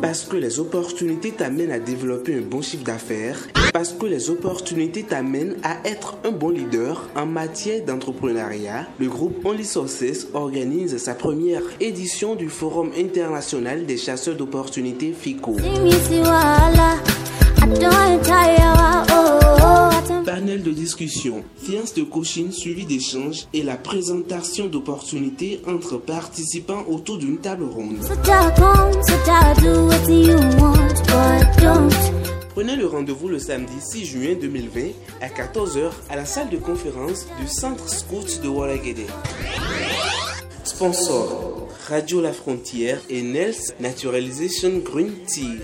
Parce que les opportunités t'amènent à développer un bon chiffre d'affaires. Parce que les opportunités t'amènent à être un bon leader en matière d'entrepreneuriat. Le groupe Only Sources organise sa première édition du Forum international des chasseurs d'opportunités FICO. Panel de discussion, séance de coaching suivi d'échanges et la présentation d'opportunités entre participants autour d'une table ronde. Prenez le rendez-vous le samedi 6 juin 2020 à 14h à la salle de conférence du Centre Scout de Waragede. Sponsor Radio La Frontière et Nels Naturalization Green Tea.